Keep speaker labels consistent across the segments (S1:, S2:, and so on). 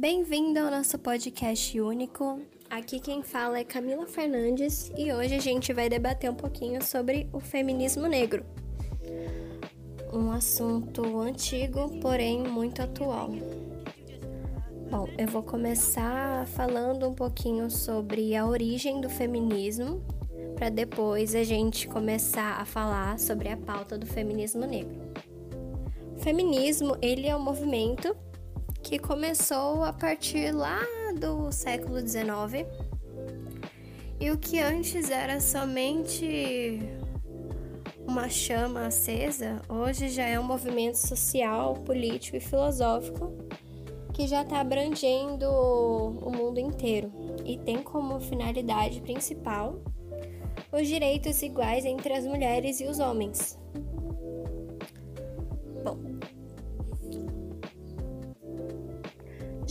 S1: Bem-vindo ao nosso podcast único. Aqui quem fala é Camila Fernandes e hoje a gente vai debater um pouquinho sobre o feminismo negro. Um assunto antigo, porém muito atual. Bom, eu vou começar falando um pouquinho sobre a origem do feminismo, para depois a gente começar a falar sobre a pauta do feminismo negro. O feminismo, ele é um movimento que começou a partir lá do século XIX. E o que antes era somente uma chama acesa, hoje já é um movimento social, político e filosófico que já está abrangendo o mundo inteiro e tem como finalidade principal os direitos iguais entre as mulheres e os homens. Bom,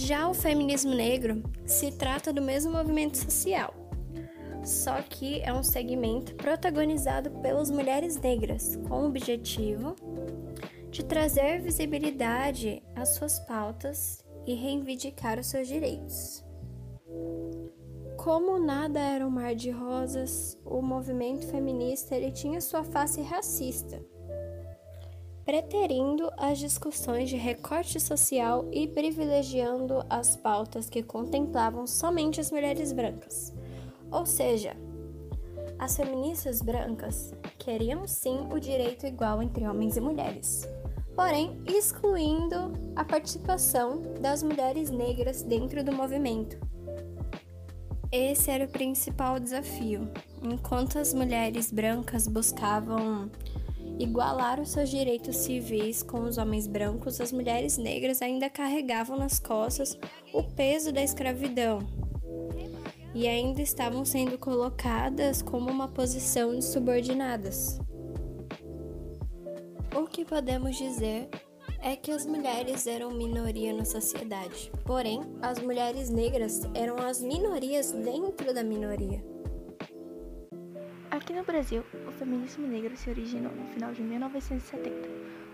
S1: já o feminismo negro se trata do mesmo movimento social, só que é um segmento protagonizado pelas mulheres negras, com o objetivo de trazer visibilidade às suas pautas e reivindicar os seus direitos. Como nada era um mar de rosas, o movimento feminista ele tinha sua face racista, preterindo as discussões de recorte social e privilegiando as pautas que contemplavam somente as mulheres brancas. Ou seja, as feministas brancas queriam sim o direito igual entre homens e mulheres porém excluindo a participação das mulheres negras dentro do movimento. Esse era o principal desafio. Enquanto as mulheres brancas buscavam igualar os seus direitos civis com os homens brancos, as mulheres negras ainda carregavam nas costas o peso da escravidão e ainda estavam sendo colocadas como uma posição de subordinadas. O que podemos dizer é que as mulheres eram minoria na sociedade, porém, as mulheres negras eram as minorias dentro da minoria.
S2: Aqui no Brasil, o feminismo negro se originou no final de 1970.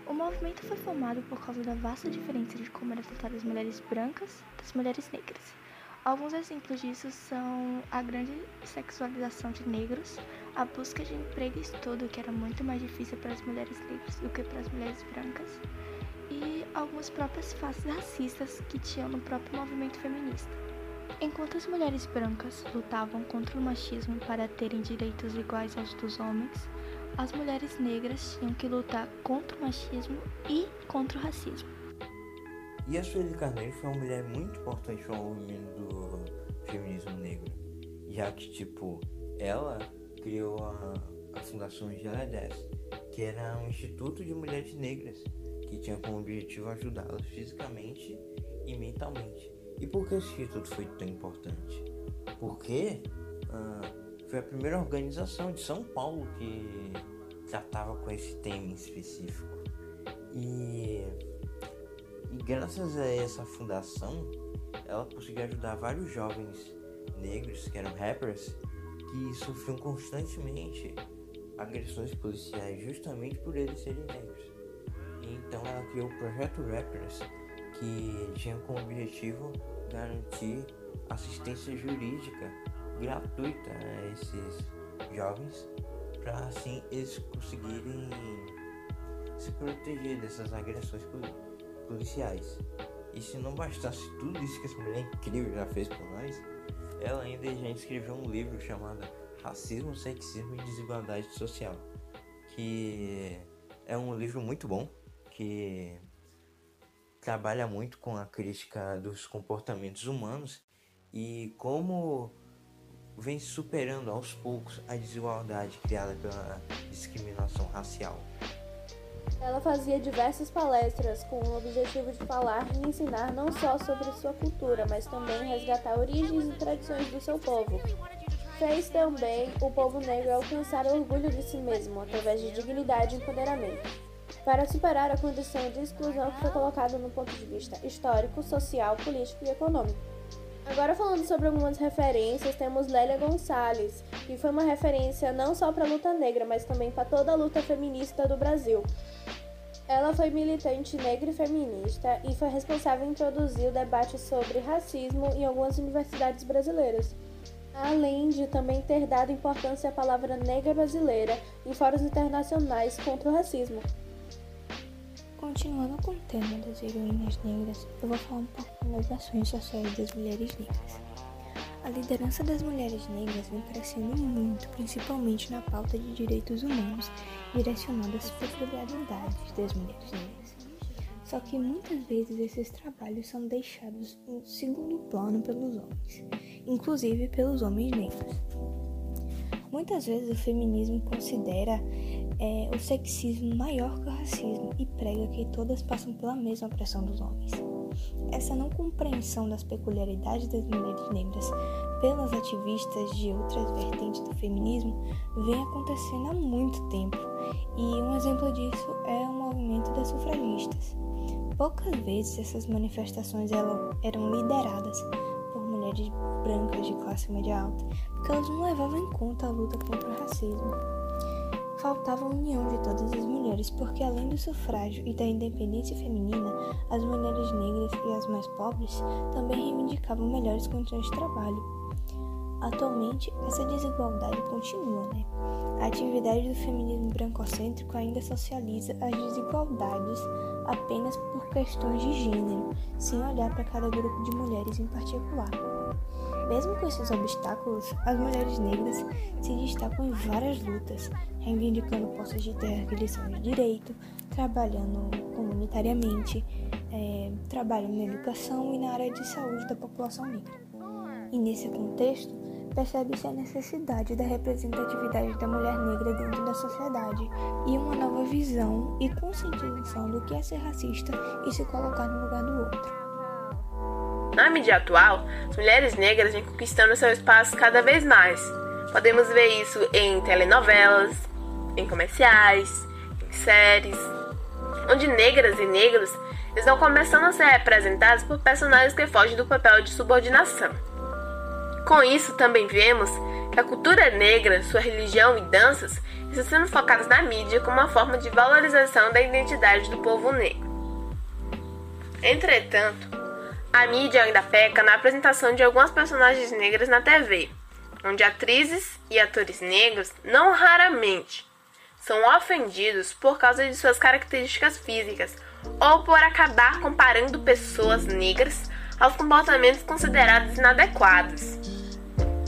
S2: O movimento foi formado por causa da vasta diferença de como eram tratadas as mulheres brancas das mulheres negras. Alguns exemplos disso são a grande sexualização de negros, a busca de emprego e estudo, que era muito mais difícil para as mulheres negras do que para as mulheres brancas, e algumas próprias faces racistas que tinham no próprio movimento feminista. Enquanto as mulheres brancas lutavam contra o machismo para terem direitos iguais aos dos homens, as mulheres negras tinham que lutar contra o machismo e contra o racismo.
S3: E a Sueli Carneiro foi uma mulher muito importante para o movimento do feminismo negro, já que, tipo, ela criou a, a Fundação Geladez, que era um instituto de mulheres negras, que tinha como objetivo ajudá-las fisicamente e mentalmente. E por que esse instituto foi tão importante? Porque uh, foi a primeira organização de São Paulo que tratava com esse tema em específico. E e graças a essa fundação, ela conseguiu ajudar vários jovens negros que eram rappers que sofriam constantemente agressões policiais justamente por eles serem negros. Então ela criou o projeto Rappers, que tinha como objetivo garantir assistência jurídica gratuita a esses jovens, para assim eles conseguirem se proteger dessas agressões policiais. E se não bastasse tudo isso que essa mulher incrível já fez por nós, ela ainda já escreveu um livro chamado Racismo, Sexismo e Desigualdade Social, que é um livro muito bom, que trabalha muito com a crítica dos comportamentos humanos e como vem superando aos poucos a desigualdade criada pela discriminação racial.
S4: Ela fazia diversas palestras com o objetivo de falar e ensinar não só sobre sua cultura, mas também resgatar origens e tradições do seu povo. Fez também o povo negro alcançar o orgulho de si mesmo através de dignidade e empoderamento, para superar a condição de exclusão que foi colocada no ponto de vista histórico, social, político e econômico. Agora falando sobre algumas referências, temos Lélia Gonçalves, que foi uma referência não só para a luta negra, mas também para toda a luta feminista do Brasil. Ela foi militante negra e feminista e foi responsável em introduzir o debate sobre racismo em algumas universidades brasileiras, além de também ter dado importância à palavra negra brasileira em fóruns internacionais contra o racismo.
S2: Continuando com o tema das heroínas negras, eu vou falar um pouco das ações sociais das mulheres negras. A liderança das mulheres negras vem crescendo muito, principalmente na pauta de direitos humanos, direcionada às peculiaridades das mulheres negras. Só que muitas vezes esses trabalhos são deixados em segundo plano pelos homens, inclusive pelos homens negros. Muitas vezes o feminismo considera é, o sexismo maior que o racismo e prega que todas passam pela mesma pressão dos homens. Essa não compreensão das peculiaridades das mulheres negras pelas ativistas de outras vertentes do feminismo vem acontecendo há muito tempo, e um exemplo disso é o movimento das sufragistas. Poucas vezes essas manifestações eram lideradas por mulheres brancas de classe média alta, porque elas não levavam em conta a luta contra o racismo faltava a união de todas as mulheres, porque além do sufrágio e da independência feminina, as mulheres negras e as mais pobres também reivindicavam melhores condições de trabalho. Atualmente, essa desigualdade continua, né? A atividade do feminismo brancocêntrico ainda socializa as desigualdades apenas por questões de gênero, sem olhar para cada grupo de mulheres em particular. Mesmo com esses obstáculos, as mulheres negras se destacam em várias lutas, reivindicando postos de terra que lhes são de direito, trabalhando comunitariamente, é, trabalhando na educação e na área de saúde da população negra. E nesse contexto, percebe-se a necessidade da representatividade da mulher negra dentro da sociedade e uma nova visão e conscientização do que é ser racista e se colocar no lugar do outro.
S5: Na mídia atual, as mulheres negras vêm conquistando seu espaço cada vez mais. Podemos ver isso em telenovelas, em comerciais, em séries, onde negras e negros estão começando a ser representados por personagens que fogem do papel de subordinação. Com isso, também vemos que a cultura negra, sua religião e danças estão sendo focadas na mídia como uma forma de valorização da identidade do povo negro. Entretanto, a mídia ainda peca na apresentação de algumas personagens negras na TV, onde atrizes e atores negros não raramente são ofendidos por causa de suas características físicas ou por acabar comparando pessoas negras aos comportamentos considerados inadequados.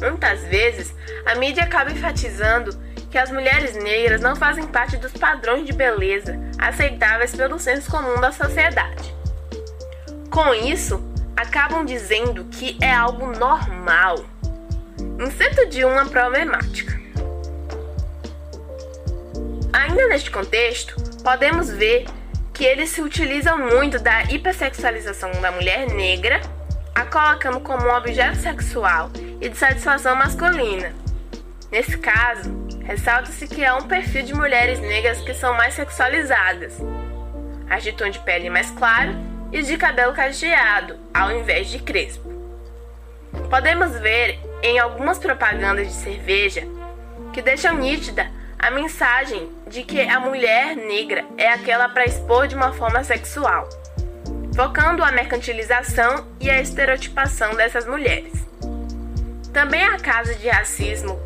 S5: Muitas vezes, a mídia acaba enfatizando que as mulheres negras não fazem parte dos padrões de beleza aceitáveis pelo senso comum da sociedade. Com isso, acabam dizendo que é algo normal, incento de uma problemática. Ainda neste contexto, podemos ver que eles se utilizam muito da hipersexualização da mulher negra, a colocando como um objeto sexual e de satisfação masculina. Nesse caso, ressalta-se que é um perfil de mulheres negras que são mais sexualizadas, as de tom de pele mais claro e de cabelo cacheado, ao invés de crespo. Podemos ver em algumas propagandas de cerveja que deixam nítida a mensagem de que a mulher negra é aquela para expor de uma forma sexual, focando a mercantilização e a estereotipação dessas mulheres. Também há casos de racismo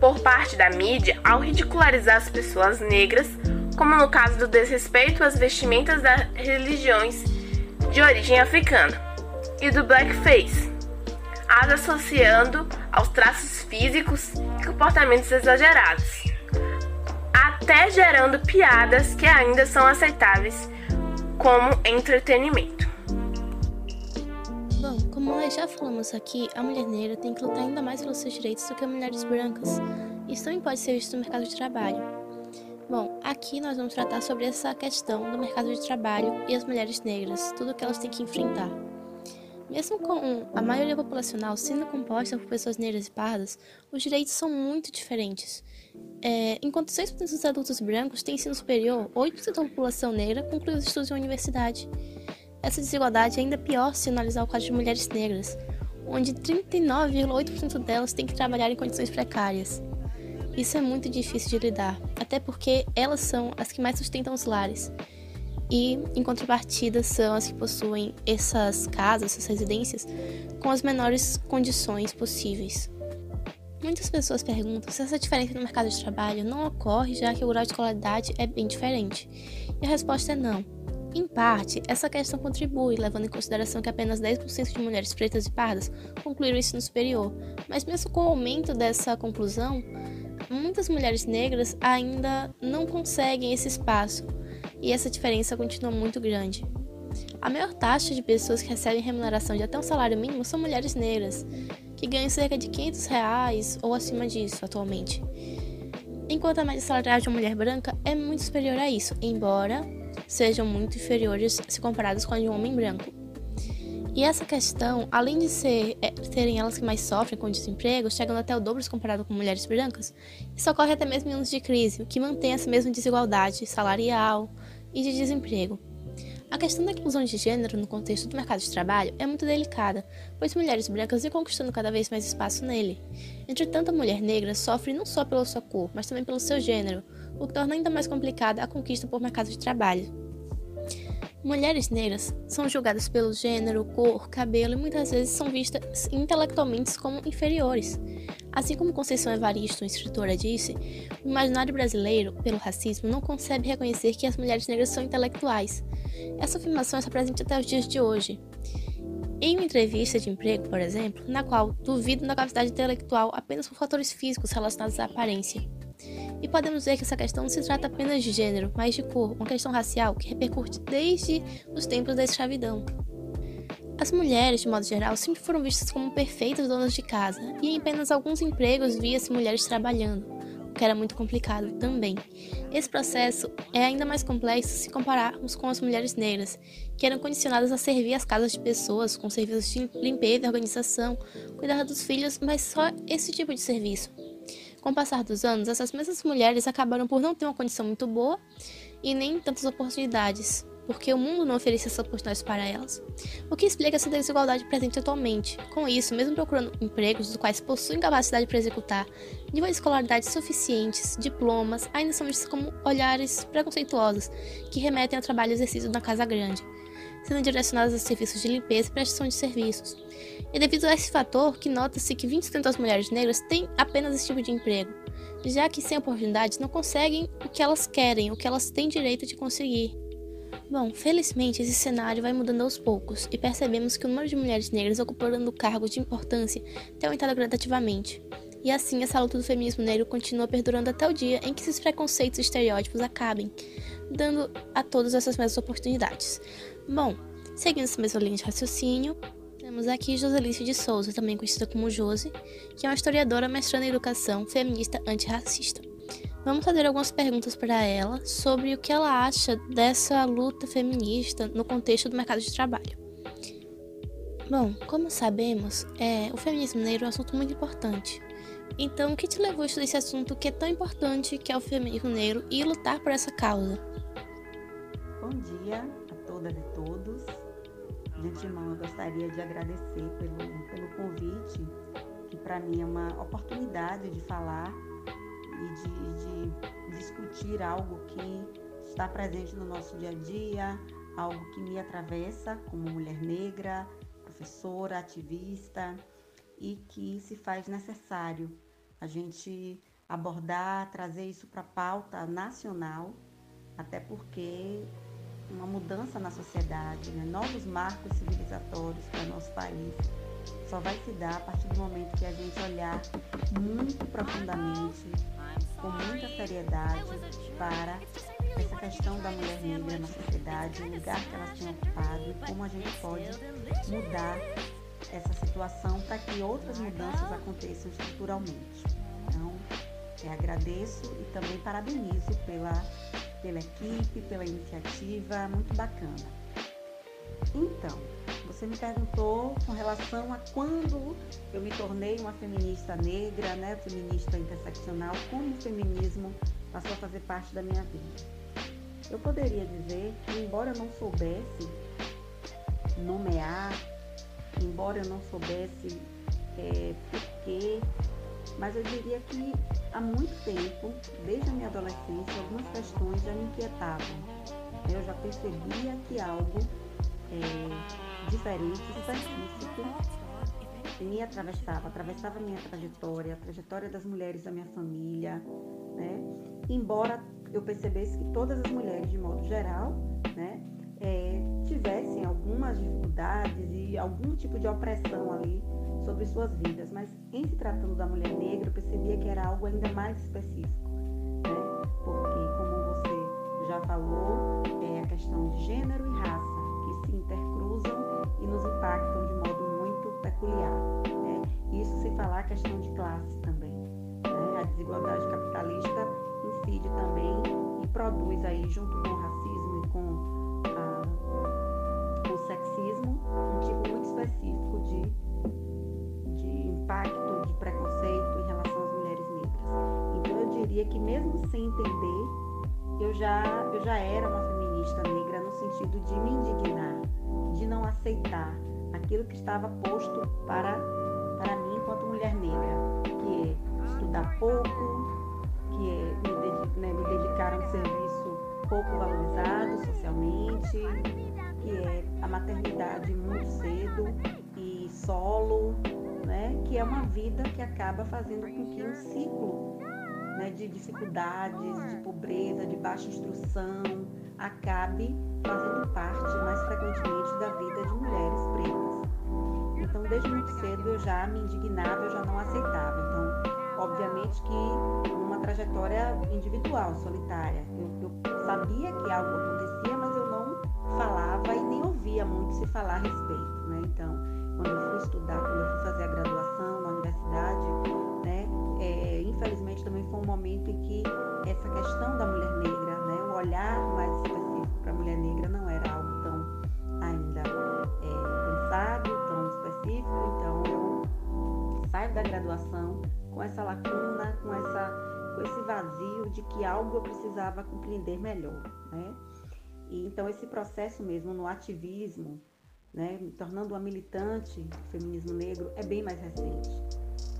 S5: por parte da mídia ao ridicularizar as pessoas negras, como no caso do desrespeito às vestimentas das religiões de origem africana, e do blackface, as associando aos traços físicos e comportamentos exagerados, até gerando piadas que ainda são aceitáveis como entretenimento.
S6: Bom, como nós já falamos aqui, a mulher negra tem que lutar ainda mais pelos seus direitos do que mulheres brancas. Isso também pode ser visto no mercado de trabalho. Bom, aqui nós vamos tratar sobre essa questão do mercado de trabalho e as mulheres negras, tudo o que elas têm que enfrentar. Mesmo com a maioria populacional sendo composta por pessoas negras e pardas, os direitos são muito diferentes. É, enquanto 6% dos adultos brancos têm ensino superior, 8% da população negra conclui os estudos em universidade. Essa desigualdade é ainda pior se analisar o caso de mulheres negras, onde 39,8% delas têm que trabalhar em condições precárias. Isso é muito difícil de lidar, até porque elas são as que mais sustentam os lares. e, em contrapartida, são as que possuem essas casas, essas residências, com as menores condições possíveis. Muitas pessoas perguntam se essa diferença no mercado de trabalho não ocorre já que o grau de escolaridade é bem diferente. E a resposta é não. Em parte, essa questão contribui, levando em consideração que apenas 10% de mulheres pretas e pardas concluíram o ensino superior, mas mesmo com o aumento dessa conclusão, muitas mulheres negras ainda não conseguem esse espaço, e essa diferença continua muito grande. A maior taxa de pessoas que recebem remuneração de até um salário mínimo são mulheres negras, que ganham cerca de 500 reais ou acima disso atualmente. Enquanto a média salarial de uma mulher branca é muito superior a isso, embora sejam muito inferiores se comparados com a de um homem branco. E essa questão, além de ser, é, serem elas que mais sofrem com o desemprego, chegando até o dobro se comparado com mulheres brancas, isso ocorre até mesmo em anos de crise, o que mantém essa mesma desigualdade salarial e de desemprego. A questão da inclusão de gênero no contexto do mercado de trabalho é muito delicada, pois mulheres brancas vêm conquistando cada vez mais espaço nele. Entretanto, a mulher negra sofre não só pela sua cor, mas também pelo seu gênero, o que torna ainda mais complicada a conquista por mercado de trabalho. Mulheres negras são julgadas pelo gênero, cor, cabelo e muitas vezes são vistas intelectualmente como inferiores. Assim como Conceição Evaristo, escritora, disse, o imaginário brasileiro, pelo racismo, não concebe reconhecer que as mulheres negras são intelectuais. Essa afirmação está presente até os dias de hoje. Em uma entrevista de emprego, por exemplo, na qual duvidam da capacidade intelectual apenas por fatores físicos relacionados à aparência. E podemos ver que essa questão não se trata apenas de gênero, mas de cor, uma questão racial que repercute desde os tempos da escravidão. As mulheres, de modo geral, sempre foram vistas como perfeitas donas de casa, e em apenas alguns empregos via-se mulheres trabalhando, o que era muito complicado também. Esse processo é ainda mais complexo se compararmos com as mulheres negras, que eram condicionadas a servir as casas de pessoas com serviços de limpeza e organização, cuidar dos filhos, mas só esse tipo de serviço. Com o passar dos anos, essas mesmas mulheres acabaram por não ter uma condição muito boa e nem tantas oportunidades porque o mundo não oferecia essas oportunidades para elas. O que explica essa desigualdade presente atualmente. Com isso, mesmo procurando empregos dos quais possuem capacidade para executar, nível de escolaridade suficientes, diplomas, ainda são vistos como olhares preconceituosos que remetem ao trabalho exercido na casa grande, sendo direcionados a serviços de limpeza e prestação de serviços. E devido a esse fator, que nota-se que 20% das mulheres negras têm apenas esse tipo de emprego, já que sem oportunidades não conseguem o que elas querem, o que elas têm direito de conseguir. Bom, felizmente esse cenário vai mudando aos poucos e percebemos que o número de mulheres negras ocupando cargos de importância tem aumentado gradativamente. E assim, essa luta do feminismo negro continua perdurando até o dia em que esses preconceitos e estereótipos acabem, dando a todas essas mesmas oportunidades. Bom, seguindo essa mesma linha de raciocínio, temos aqui Joselice de Souza, também conhecida como Josi, que é uma historiadora mestrando em educação feminista antirracista. Vamos fazer algumas perguntas para ela sobre o que ela acha dessa luta feminista no contexto do mercado de trabalho. Bom, como sabemos, é, o feminismo negro é um assunto muito importante. Então, o que te levou a estudar esse assunto que é tão importante, que é o feminismo negro, e lutar por essa causa?
S7: Bom dia a todas e todos. De antemão, eu gostaria de agradecer pelo, pelo convite, que para mim é uma oportunidade de falar e de, de discutir algo que está presente no nosso dia a dia, algo que me atravessa como mulher negra, professora, ativista e que se faz necessário a gente abordar, trazer isso para a pauta nacional, até porque uma mudança na sociedade, né? novos marcos civilizatórios para nosso país só vai se dar a partir do momento que a gente olhar muito profundamente com muita seriedade para essa questão da mulher negra na sociedade, o lugar que elas têm ocupado e como a gente pode mudar essa situação para que outras mudanças aconteçam estruturalmente. Então, é, agradeço e também parabenizo pela, pela equipe, pela iniciativa, muito bacana. Então, você me perguntou com relação a quando eu me tornei uma feminista negra, né, feminista interseccional, como o feminismo passou a fazer parte da minha vida. Eu poderia dizer que, embora eu não soubesse nomear, embora eu não soubesse é, porquê, mas eu diria que há muito tempo, desde a minha adolescência, algumas questões já me inquietavam eu já percebia que algo é, diferente, específico, me atravessava, atravessava minha trajetória, a trajetória das mulheres da minha família, né? Embora eu percebesse que todas as mulheres, de modo geral, né, é, tivessem algumas dificuldades e algum tipo de opressão ali sobre suas vidas, mas em se tratando da mulher negra, eu percebia que era algo ainda mais específico, né? Porque, como você já falou, é a questão de gênero e raça que se intercruzam e nos impactam de modo muito peculiar. Né? Isso sem falar a questão de classe também. Né? A desigualdade capitalista incide também e produz aí, junto com o racismo sexismo, um tipo muito específico de, de impacto, de preconceito em relação às mulheres negras. Então eu diria que mesmo sem entender, eu já, eu já era uma feminista negra no sentido de me indignar, de não aceitar aquilo que estava posto para, para mim enquanto mulher negra, que é estudar pouco, que é me, né, me dedicar a um serviço pouco valorizado socialmente, que é a maternidade muito cedo e solo, né, que é uma vida que acaba fazendo com que um ciclo né, de dificuldades, de pobreza, de baixa instrução, acabe fazendo parte mais frequentemente da vida de mulheres pretas. Então, desde muito cedo eu já me indignava, eu já não aceitava. Então, obviamente que uma trajetória individual, solitária. Eu, eu sabia que algo acontecia, mas eu não falava e ouvia muito se falar a respeito. Né? Então, quando eu fui estudar, quando eu fui fazer a graduação na universidade, né, é, infelizmente também foi um momento em que essa questão da mulher negra, né, o olhar mais específico para a mulher negra não era algo tão ainda é, pensado, tão específico. Então eu saio da graduação com essa lacuna, com, essa, com esse vazio de que algo eu precisava compreender melhor. Né? E, então esse processo mesmo no ativismo, né, me tornando uma militante do feminismo negro, é bem mais recente.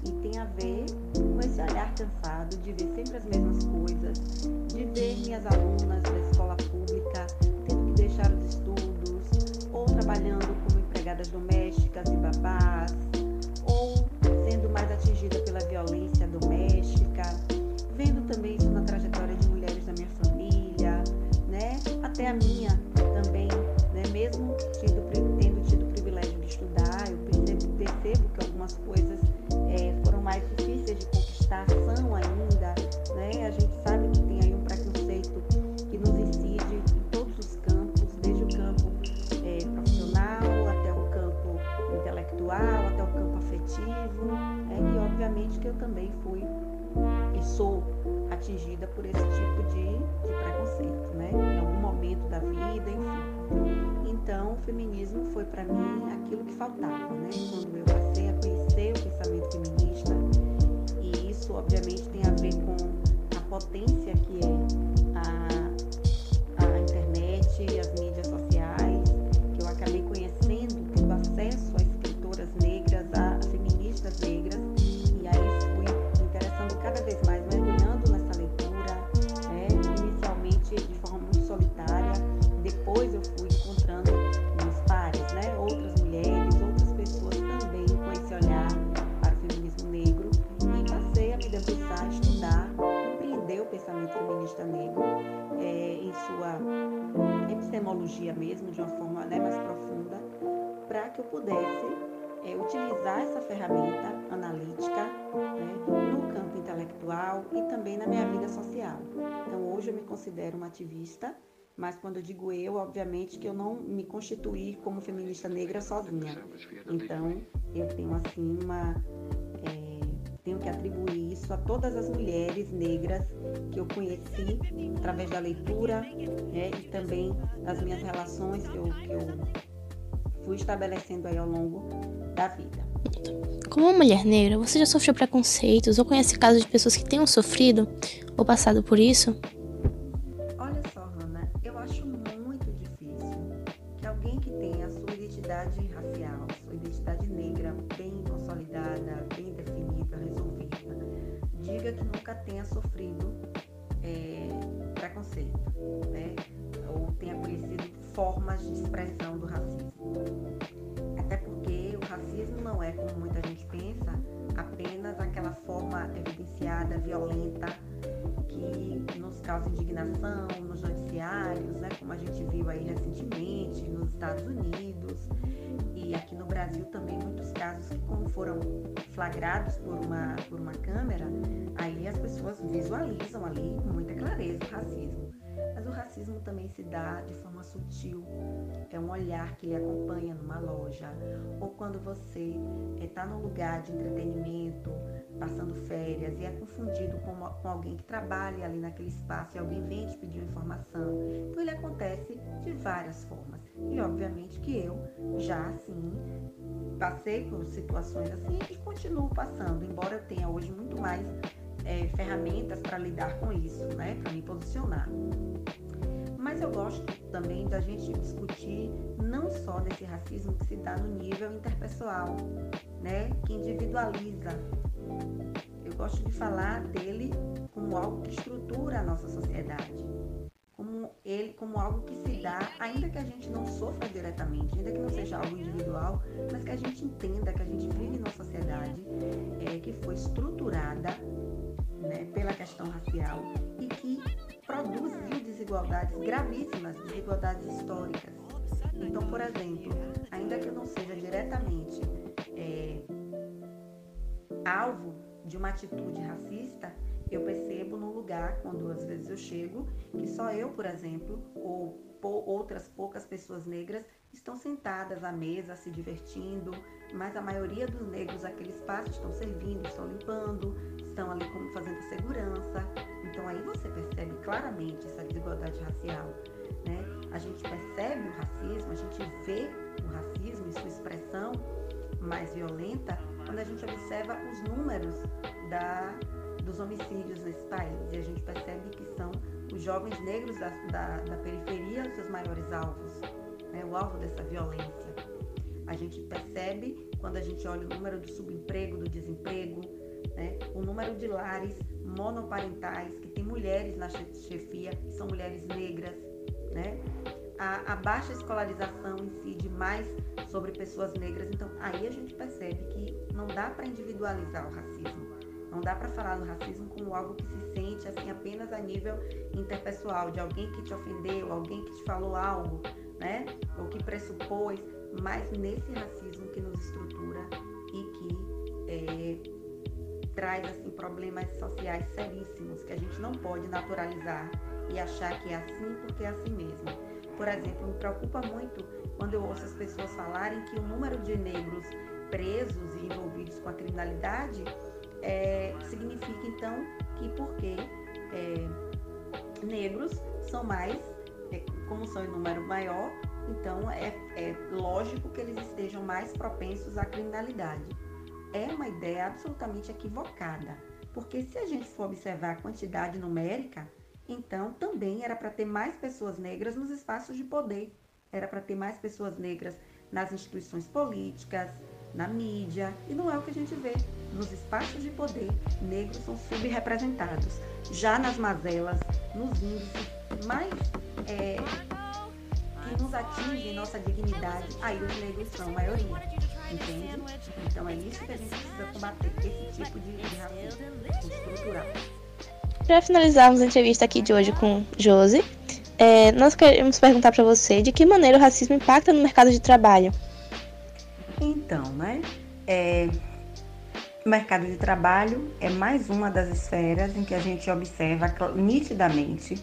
S7: E tem a ver com esse olhar cansado de ver sempre as mesmas coisas, de ver minhas alunas da escola pública tendo que deixar os estudos, ou trabalhando como empregadas domésticas e babás, ou sendo mais atingida pela violência doméstica, vendo também isso na trajetória Até a minha também, né? Mesmo tido, tendo tido o privilégio de estudar, eu percebo, percebo que algumas coisas é, foram mais difíceis de conquistar, são ainda, né? A gente sabe que tem aí um preconceito que nos incide em todos os campos, desde o campo é, profissional até o campo intelectual, até o campo afetivo, né? e obviamente que eu também fui e sou atingida por esse feminismo foi para mim aquilo que faltava, né? Quando eu passei a conhecer o pensamento feminista, e isso obviamente tem a ver com a potência que é a, a internet as mídias sociais, pudesse é, utilizar essa ferramenta analítica né, no campo intelectual e também na minha vida social. Então, hoje eu me considero uma ativista, mas quando eu digo eu, obviamente que eu não me constituí como feminista negra sozinha. Então, eu tenho assim uma. É, tenho que atribuir isso a todas as mulheres negras que eu conheci através da leitura né, e também das minhas relações que eu, que eu fui estabelecendo aí ao longo da vida.
S6: Como mulher negra, você já sofreu preconceitos ou conhece casos de pessoas que tenham sofrido ou passado por isso?
S7: Olha só, Hanna, eu acho muito difícil que alguém que tenha a sua identidade racial, sua identidade negra bem consolidada, bem definida, resolvida, diga que nunca tenha sofrido é, preconceito, formas de expressão do racismo. Até porque o racismo não é, como muita gente pensa, apenas aquela forma evidenciada, violenta, que nos causa indignação nos noticiários, né, como a gente viu aí recentemente nos Estados Unidos e aqui no Brasil também muitos casos que como foram flagrados por uma, por uma câmera, aí as pessoas visualizam ali com muita clareza o racismo. Mas o racismo também se dá de forma sutil. É um olhar que lhe acompanha numa loja. Ou quando você está eh, num lugar de entretenimento, passando férias, e é confundido com, uma, com alguém que trabalha ali naquele espaço e alguém vem te pedir informação. Então ele acontece de várias formas. E obviamente que eu já assim passei por situações assim e continuo passando, embora eu tenha hoje muito mais é, ferramentas para lidar com isso, né? Para me posicionar. Mas eu gosto também da gente discutir não só desse racismo que se dá no nível interpessoal, né? Que individualiza. Eu gosto de falar dele como algo que estrutura a nossa sociedade, como ele como algo que se dá, ainda que a gente não sofra diretamente, ainda que não seja algo individual, mas que a gente entenda que a gente vive numa sociedade é, que foi estruturada né, pela questão racial e que produziu desigualdades gravíssimas, desigualdades históricas. Então, por exemplo, ainda que eu não seja diretamente é, alvo de uma atitude racista, eu percebo no lugar, quando às vezes eu chego, que só eu, por exemplo, ou outras poucas pessoas negras estão sentadas à mesa se divertindo, mas a maioria dos negros naquele espaço estão servindo, estão limpando, estão ali como fazendo segurança. Então aí você percebe claramente essa desigualdade racial. Né? A gente percebe o racismo, a gente vê o racismo e sua expressão mais violenta quando a gente observa os números da, dos homicídios nesse país. E a gente percebe que são os jovens negros da, da, da periferia os seus maiores alvos, né? o alvo dessa violência. A gente percebe quando a gente olha o número do subemprego, do desemprego, né? o número de lares monoparentais que tem mulheres na chefia, que são mulheres negras, né? a, a baixa escolarização incide mais sobre pessoas negras. Então, aí a gente percebe que não dá para individualizar o racismo. Não dá para falar do racismo como algo que se sente assim apenas a nível interpessoal, de alguém que te ofendeu, alguém que te falou algo, né? Ou que pressupôs, mas nesse racismo que nos estrutura e que é, traz assim problemas sociais seríssimos que a gente não pode naturalizar e achar que é assim porque é assim mesmo. Por exemplo, me preocupa muito quando eu ouço as pessoas falarem que o número de negros presos e envolvidos com a criminalidade é, significa então que porque é, negros são mais, como são em número maior, então é, é lógico que eles estejam mais propensos à criminalidade. É uma ideia absolutamente equivocada, porque se a gente for observar a quantidade numérica, então também era para ter mais pessoas negras nos espaços de poder, era para ter mais pessoas negras nas instituições políticas, na mídia, e não é o que a gente vê. Nos espaços de poder, negros são subrepresentados. Já nas mazelas, nos índices mais é, que nos atingem nossa dignidade, aí os negros são maioria. Entende? Então é isso que a gente precisa combater, esse tipo de, de racismo estrutural.
S6: Para finalizarmos a entrevista aqui de hoje com Josi, é, nós queremos perguntar para você de que maneira o racismo impacta no mercado de trabalho.
S7: Então, né? É, o mercado de trabalho é mais uma das esferas em que a gente observa nitidamente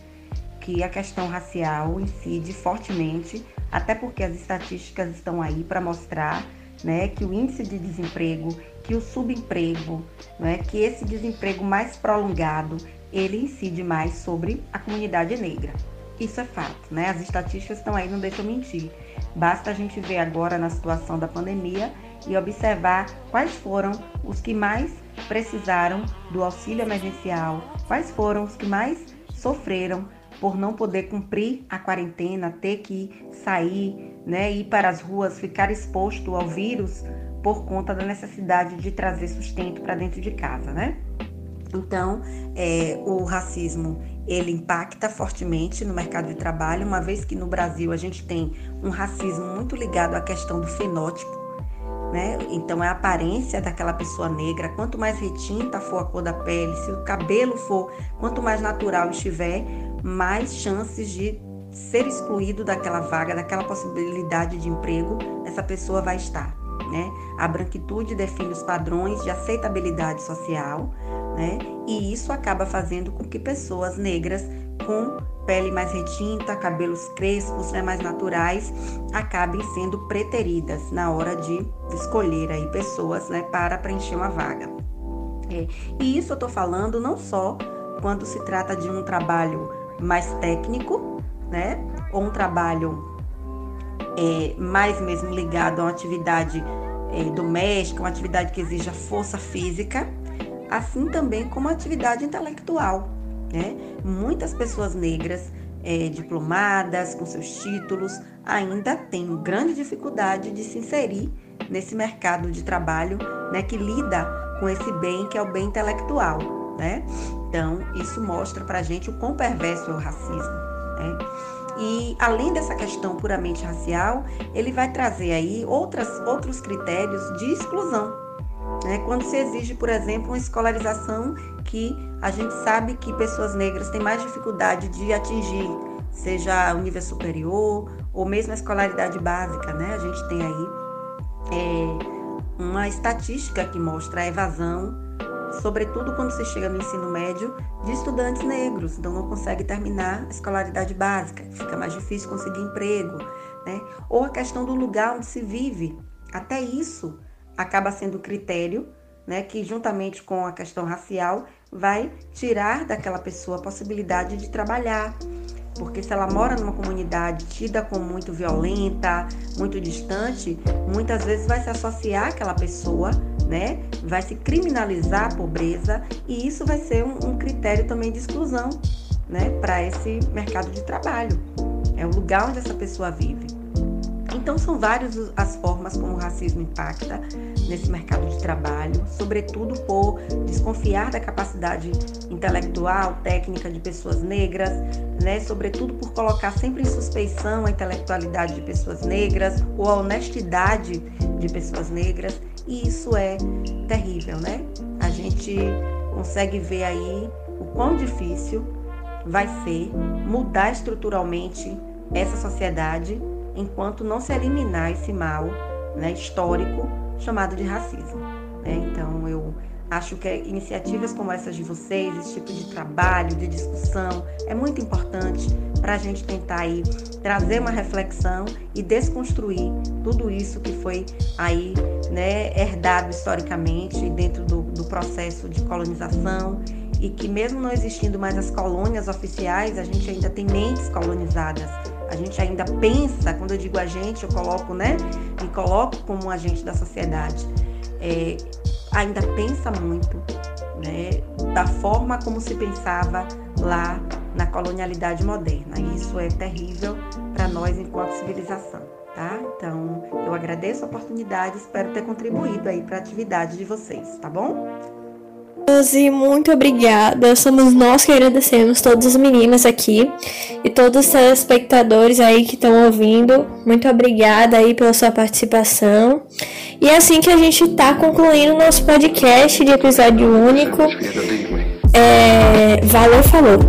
S7: que a questão racial incide fortemente, até porque as estatísticas estão aí para mostrar né, que o índice de desemprego, que o subemprego, né, que esse desemprego mais prolongado, ele incide mais sobre a comunidade negra. Isso é fato, né? As estatísticas estão aí, não deixam mentir. Basta a gente ver agora na situação da pandemia e observar quais foram os que mais precisaram do auxílio emergencial, quais foram os que mais sofreram por não poder cumprir a quarentena, ter que sair, né, ir para as ruas, ficar exposto ao vírus por conta da necessidade de trazer sustento para dentro de casa, né? Então, é, o racismo ele impacta fortemente no mercado de trabalho, uma vez que no Brasil a gente tem um racismo muito ligado à questão do fenótipo, né? Então é a aparência daquela pessoa negra. Quanto mais retinta for a cor da pele, se o cabelo for, quanto mais natural estiver, mais chances de ser excluído daquela vaga, daquela possibilidade de emprego, essa pessoa vai estar. Né? A branquitude define os padrões de aceitabilidade social, né? E isso acaba fazendo com que pessoas negras com pele mais retinta, cabelos crespos, né, mais naturais, acabem sendo preteridas na hora de escolher aí pessoas, né, para preencher uma vaga. É, e isso eu estou falando não só quando se trata de um trabalho mais técnico, né, ou um trabalho é, mais mesmo ligado a uma atividade é, doméstica, uma atividade que exija força física, assim também como atividade intelectual. Né? Muitas pessoas negras é, diplomadas, com seus títulos, ainda têm grande dificuldade de se inserir nesse mercado de trabalho né, que lida com esse bem que é o bem intelectual. Né? Então, isso mostra para gente o quão perverso é o racismo. Né? E além dessa questão puramente racial, ele vai trazer aí outras, outros critérios de exclusão. Né? Quando se exige, por exemplo, uma escolarização que a gente sabe que pessoas negras têm mais dificuldade de atingir, seja o nível superior ou mesmo a escolaridade básica, né? A gente tem aí é, uma estatística que mostra a evasão, sobretudo quando se chega no ensino médio, de estudantes negros, então não consegue terminar a escolaridade básica, fica mais difícil conseguir emprego, né? Ou a questão do lugar onde se vive, até isso acaba sendo critério, né, que juntamente com a questão racial vai tirar daquela pessoa a possibilidade de trabalhar. Porque se ela mora numa comunidade tida como muito violenta, muito distante, muitas vezes vai se associar àquela pessoa, né? Vai se criminalizar a pobreza e isso vai ser um, um critério também de exclusão, né? Para esse mercado de trabalho. É o lugar onde essa pessoa vive. Então, são várias as formas como o racismo impacta nesse mercado de trabalho, sobretudo por desconfiar da capacidade intelectual, técnica de pessoas negras, né? sobretudo por colocar sempre em suspeição a intelectualidade de pessoas negras ou a honestidade de pessoas negras, e isso é terrível, né? A gente consegue ver aí o quão difícil vai ser mudar estruturalmente essa sociedade enquanto não se eliminar esse mal né, histórico chamado de racismo. Né? Então, eu acho que iniciativas como essas de vocês, esse tipo de trabalho, de discussão, é muito importante para a gente tentar aí trazer uma reflexão e desconstruir tudo isso que foi aí né, herdado historicamente dentro do, do processo de colonização e que mesmo não existindo mais as colônias oficiais, a gente ainda tem mentes colonizadas a gente ainda pensa, quando eu digo a gente, eu coloco, né? Me coloco como um agente da sociedade. É, ainda pensa muito, né? Da forma como se pensava lá na colonialidade moderna. E isso é terrível para nós enquanto civilização, tá? Então, eu agradeço a oportunidade, espero ter contribuído aí para a atividade de vocês, tá bom?
S1: E muito obrigada. Somos nós que agradecemos todas as meninas aqui e todos os telespectadores aí que estão ouvindo. Muito obrigada aí pela sua participação. E é assim que a gente está concluindo nosso podcast de episódio único. É... Valeu, falou.